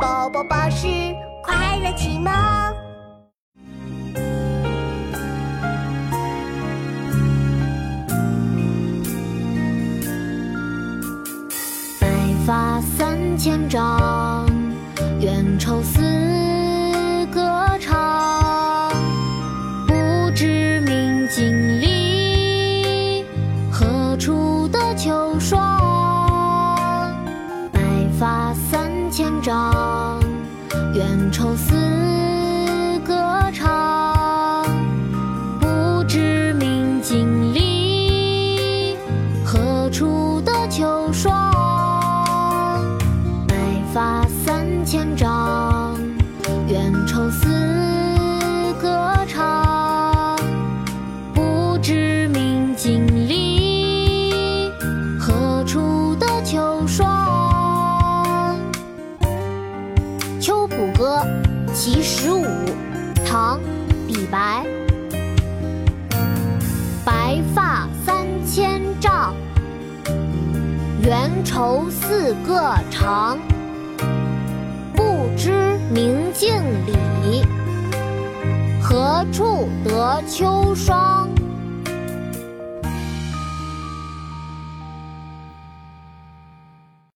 宝宝巴士快乐启蒙。白发三千丈，缘愁似歌唱。不知明镜里，何处得秋霜？白发三千丈，缘愁似歌唱。不知明镜里，何处得秋霜？白发三千丈，缘愁似歌唱。不知明镜其十五》唐·李白。白发三千丈，缘愁似个长。不知明镜里，何处得秋霜？